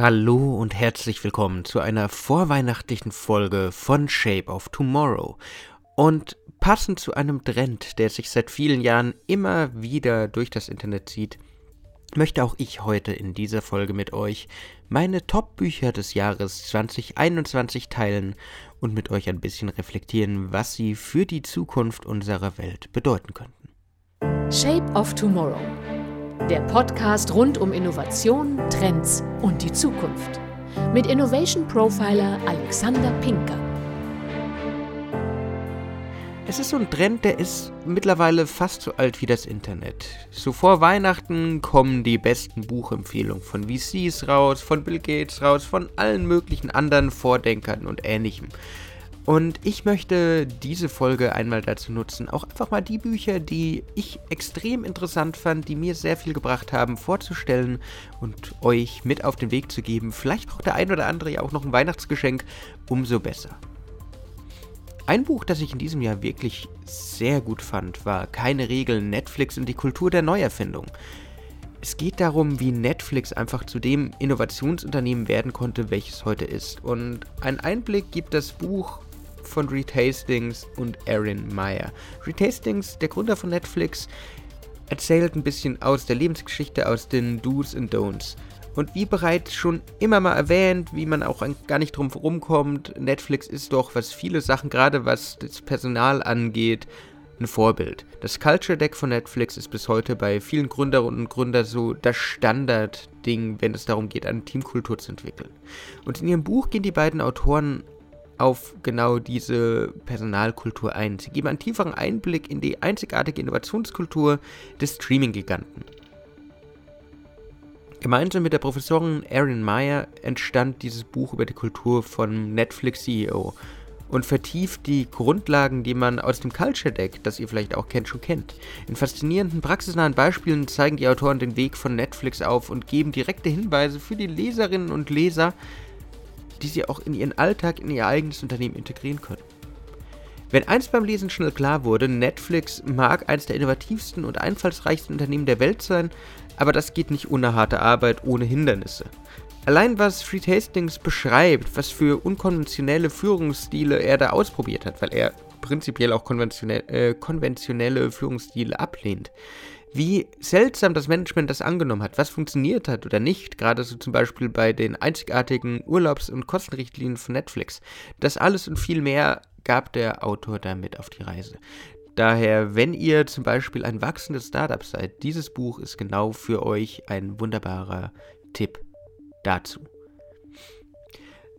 Hallo und herzlich willkommen zu einer vorweihnachtlichen Folge von Shape of Tomorrow. Und passend zu einem Trend, der sich seit vielen Jahren immer wieder durch das Internet zieht, möchte auch ich heute in dieser Folge mit euch meine Top-Bücher des Jahres 2021 teilen und mit euch ein bisschen reflektieren, was sie für die Zukunft unserer Welt bedeuten könnten. Shape of Tomorrow der Podcast rund um Innovation, Trends und die Zukunft. Mit Innovation Profiler Alexander Pinker. Es ist so ein Trend, der ist mittlerweile fast so alt wie das Internet. So vor Weihnachten kommen die besten Buchempfehlungen von VCs raus, von Bill Gates raus, von allen möglichen anderen Vordenkern und ähnlichem. Und ich möchte diese Folge einmal dazu nutzen, auch einfach mal die Bücher, die ich extrem interessant fand, die mir sehr viel gebracht haben, vorzustellen und euch mit auf den Weg zu geben. Vielleicht auch der ein oder andere ja auch noch ein Weihnachtsgeschenk, umso besser. Ein Buch, das ich in diesem Jahr wirklich sehr gut fand, war Keine Regeln, Netflix und die Kultur der Neuerfindung. Es geht darum, wie Netflix einfach zu dem Innovationsunternehmen werden konnte, welches heute ist. Und einen Einblick gibt das Buch von Reed Hastings und Erin Meyer. Reed Hastings, der Gründer von Netflix, erzählt ein bisschen aus der Lebensgeschichte, aus den Do's und Don'ts. Und wie bereits schon immer mal erwähnt, wie man auch gar nicht drum rumkommt, Netflix ist doch, was viele Sachen, gerade was das Personal angeht, ein Vorbild. Das Culture Deck von Netflix ist bis heute bei vielen Gründerinnen und Gründern so das Standardding, wenn es darum geht, eine Teamkultur zu entwickeln. Und in ihrem Buch gehen die beiden Autoren auf genau diese Personalkultur ein. Sie geben einen tieferen Einblick in die einzigartige Innovationskultur des Streaming-Giganten. Gemeinsam mit der Professorin Erin Meyer entstand dieses Buch über die Kultur von Netflix CEO und vertieft die Grundlagen, die man aus dem Culture Deck, das ihr vielleicht auch kennt, schon kennt. In faszinierenden, praxisnahen Beispielen zeigen die Autoren den Weg von Netflix auf und geben direkte Hinweise für die Leserinnen und Leser, die sie auch in ihren Alltag, in ihr eigenes Unternehmen integrieren können. Wenn eins beim Lesen schnell klar wurde, Netflix mag eines der innovativsten und einfallsreichsten Unternehmen der Welt sein, aber das geht nicht ohne harte Arbeit, ohne Hindernisse. Allein was Fried Hastings beschreibt, was für unkonventionelle Führungsstile er da ausprobiert hat, weil er prinzipiell auch konventionell, äh, konventionelle Führungsstile ablehnt, wie seltsam das Management das angenommen hat, was funktioniert hat oder nicht, gerade so zum Beispiel bei den einzigartigen Urlaubs- und Kostenrichtlinien von Netflix. Das alles und viel mehr gab der Autor damit auf die Reise. Daher, wenn ihr zum Beispiel ein wachsendes Startup seid, dieses Buch ist genau für euch ein wunderbarer Tipp dazu.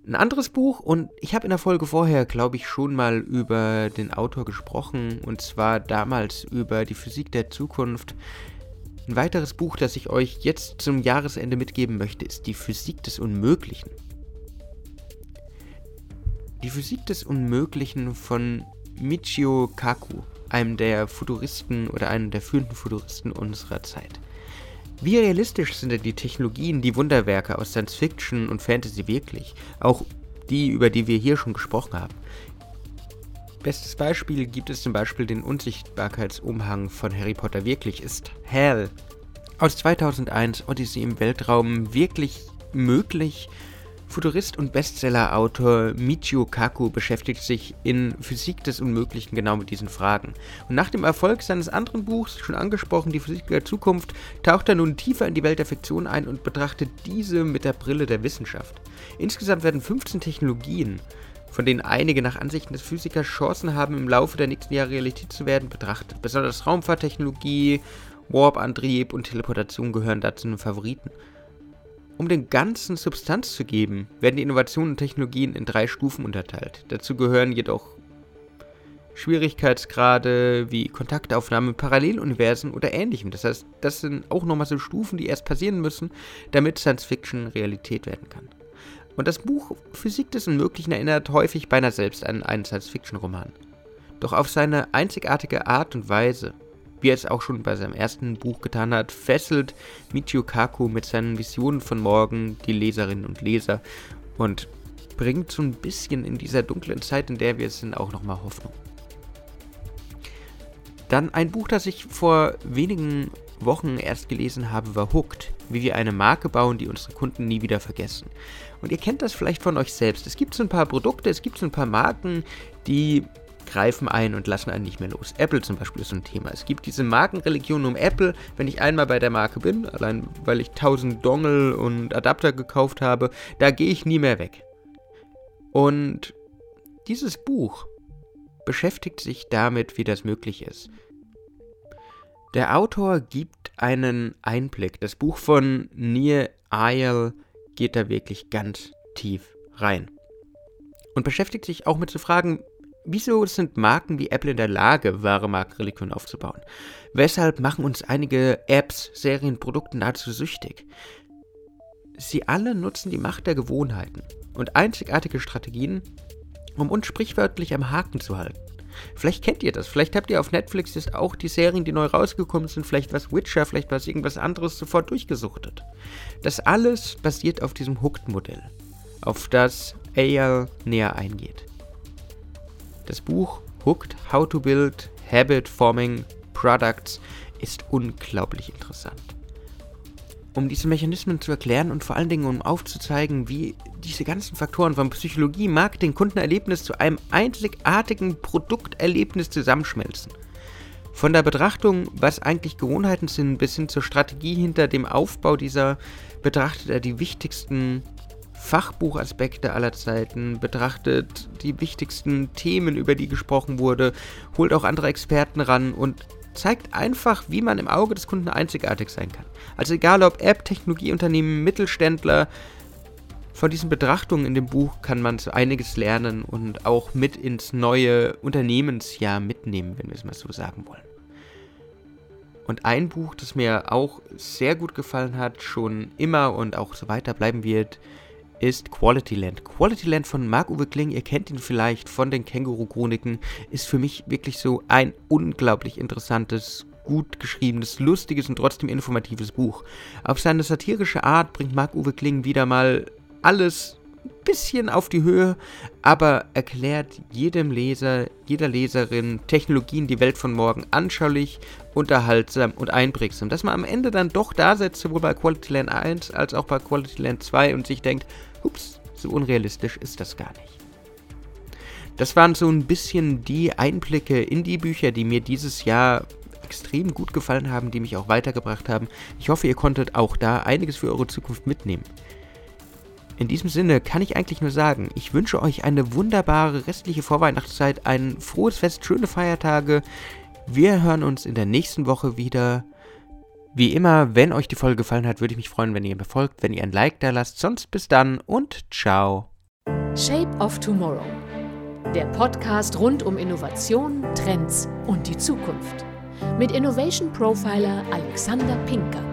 Ein anderes Buch, und ich habe in der Folge vorher, glaube ich, schon mal über den Autor gesprochen, und zwar damals über die Physik der Zukunft. Ein weiteres Buch, das ich euch jetzt zum Jahresende mitgeben möchte, ist Die Physik des Unmöglichen. Die Physik des Unmöglichen von Michio Kaku, einem der Futuristen oder einem der führenden Futuristen unserer Zeit. Wie realistisch sind denn die Technologien, die Wunderwerke aus Science Fiction und Fantasy wirklich? Auch die, über die wir hier schon gesprochen haben. Bestes Beispiel gibt es zum Beispiel den Unsichtbarkeitsumhang von Harry Potter wirklich. Ist Hell aus 2001 Odyssey im Weltraum wirklich möglich? Futurist und Bestseller-Autor Michio Kaku beschäftigt sich in Physik des Unmöglichen genau mit diesen Fragen. Und nach dem Erfolg seines anderen Buchs, schon angesprochen, Die Physik der Zukunft, taucht er nun tiefer in die Welt der Fiktion ein und betrachtet diese mit der Brille der Wissenschaft. Insgesamt werden 15 Technologien, von denen einige nach Ansichten des Physikers Chancen haben, im Laufe der nächsten Jahre Realität zu werden, betrachtet. Besonders Raumfahrttechnologie, Warp-Antrieb und Teleportation gehören dazu den Favoriten. Um den ganzen Substanz zu geben, werden die Innovationen und Technologien in drei Stufen unterteilt. Dazu gehören jedoch Schwierigkeitsgrade wie Kontaktaufnahme Paralleluniversen oder ähnlichem. Das heißt, das sind auch nochmal so Stufen, die erst passieren müssen, damit Science Fiction Realität werden kann. Und das Buch Physik des Unmöglichen erinnert häufig beinahe selbst an einen Science-Fiction-Roman. Doch auf seine einzigartige Art und Weise wie er es auch schon bei seinem ersten Buch getan hat, fesselt Michio Kaku mit seinen Visionen von morgen die Leserinnen und Leser und bringt so ein bisschen in dieser dunklen Zeit, in der wir sind, auch nochmal Hoffnung. Dann ein Buch, das ich vor wenigen Wochen erst gelesen habe, war Hooked, wie wir eine Marke bauen, die unsere Kunden nie wieder vergessen. Und ihr kennt das vielleicht von euch selbst. Es gibt so ein paar Produkte, es gibt so ein paar Marken, die greifen ein und lassen einen nicht mehr los. Apple zum Beispiel ist so ein Thema. Es gibt diese Markenreligion um Apple. Wenn ich einmal bei der Marke bin, allein weil ich 1000 Dongle und Adapter gekauft habe, da gehe ich nie mehr weg. Und dieses Buch beschäftigt sich damit, wie das möglich ist. Der Autor gibt einen Einblick. Das Buch von Nir Eyal geht da wirklich ganz tief rein. Und beschäftigt sich auch mit so Fragen, wieso sind Marken wie Apple in der Lage, wahre Markenreligion aufzubauen? Weshalb machen uns einige Apps, Serien, Produkte nahezu süchtig? Sie alle nutzen die Macht der Gewohnheiten und einzigartige Strategien, um uns sprichwörtlich am Haken zu halten. Vielleicht kennt ihr das. Vielleicht habt ihr auf Netflix jetzt auch die Serien, die neu rausgekommen sind. Vielleicht was Witcher, vielleicht was irgendwas anderes sofort durchgesuchtet. Das alles basiert auf diesem Hooked-Modell, auf das AL näher eingeht. Das Buch Hooked How to Build Habit Forming Products ist unglaublich interessant um diese Mechanismen zu erklären und vor allen Dingen um aufzuzeigen, wie diese ganzen Faktoren von Psychologie, Marketing, Kundenerlebnis zu einem einzigartigen Produkterlebnis zusammenschmelzen. Von der Betrachtung, was eigentlich Gewohnheiten sind, bis hin zur Strategie hinter dem Aufbau dieser betrachtet er die wichtigsten Fachbuchaspekte aller Zeiten, betrachtet die wichtigsten Themen, über die gesprochen wurde, holt auch andere Experten ran und zeigt einfach, wie man im Auge des Kunden einzigartig sein kann. Also egal ob App, Technologieunternehmen, Mittelständler, von diesen Betrachtungen in dem Buch kann man so einiges lernen und auch mit ins neue Unternehmensjahr mitnehmen, wenn wir es mal so sagen wollen. Und ein Buch, das mir auch sehr gut gefallen hat, schon immer und auch so weiter bleiben wird, ist Quality Land. Quality Land von Marc-Uwe Kling, ihr kennt ihn vielleicht von den Känguru-Chroniken, ist für mich wirklich so ein unglaublich interessantes, gut geschriebenes, lustiges und trotzdem informatives Buch. Auf seine satirische Art bringt Marc-Uwe Kling wieder mal alles bisschen auf die Höhe, aber erklärt jedem Leser, jeder Leserin Technologien, die Welt von morgen anschaulich, unterhaltsam und einprägsam. Dass man am Ende dann doch da sitzt, sowohl bei Quality Land 1 als auch bei Quality Land 2 und sich denkt, ups, so unrealistisch ist das gar nicht. Das waren so ein bisschen die Einblicke in die Bücher, die mir dieses Jahr extrem gut gefallen haben, die mich auch weitergebracht haben. Ich hoffe, ihr konntet auch da einiges für eure Zukunft mitnehmen. In diesem Sinne kann ich eigentlich nur sagen, ich wünsche euch eine wunderbare restliche Vorweihnachtszeit, ein frohes Fest, schöne Feiertage. Wir hören uns in der nächsten Woche wieder. Wie immer, wenn euch die Folge gefallen hat, würde ich mich freuen, wenn ihr mir folgt, wenn ihr ein Like da lasst. Sonst bis dann und ciao. Shape of Tomorrow. Der Podcast rund um Innovation, Trends und die Zukunft. Mit Innovation Profiler Alexander Pinker.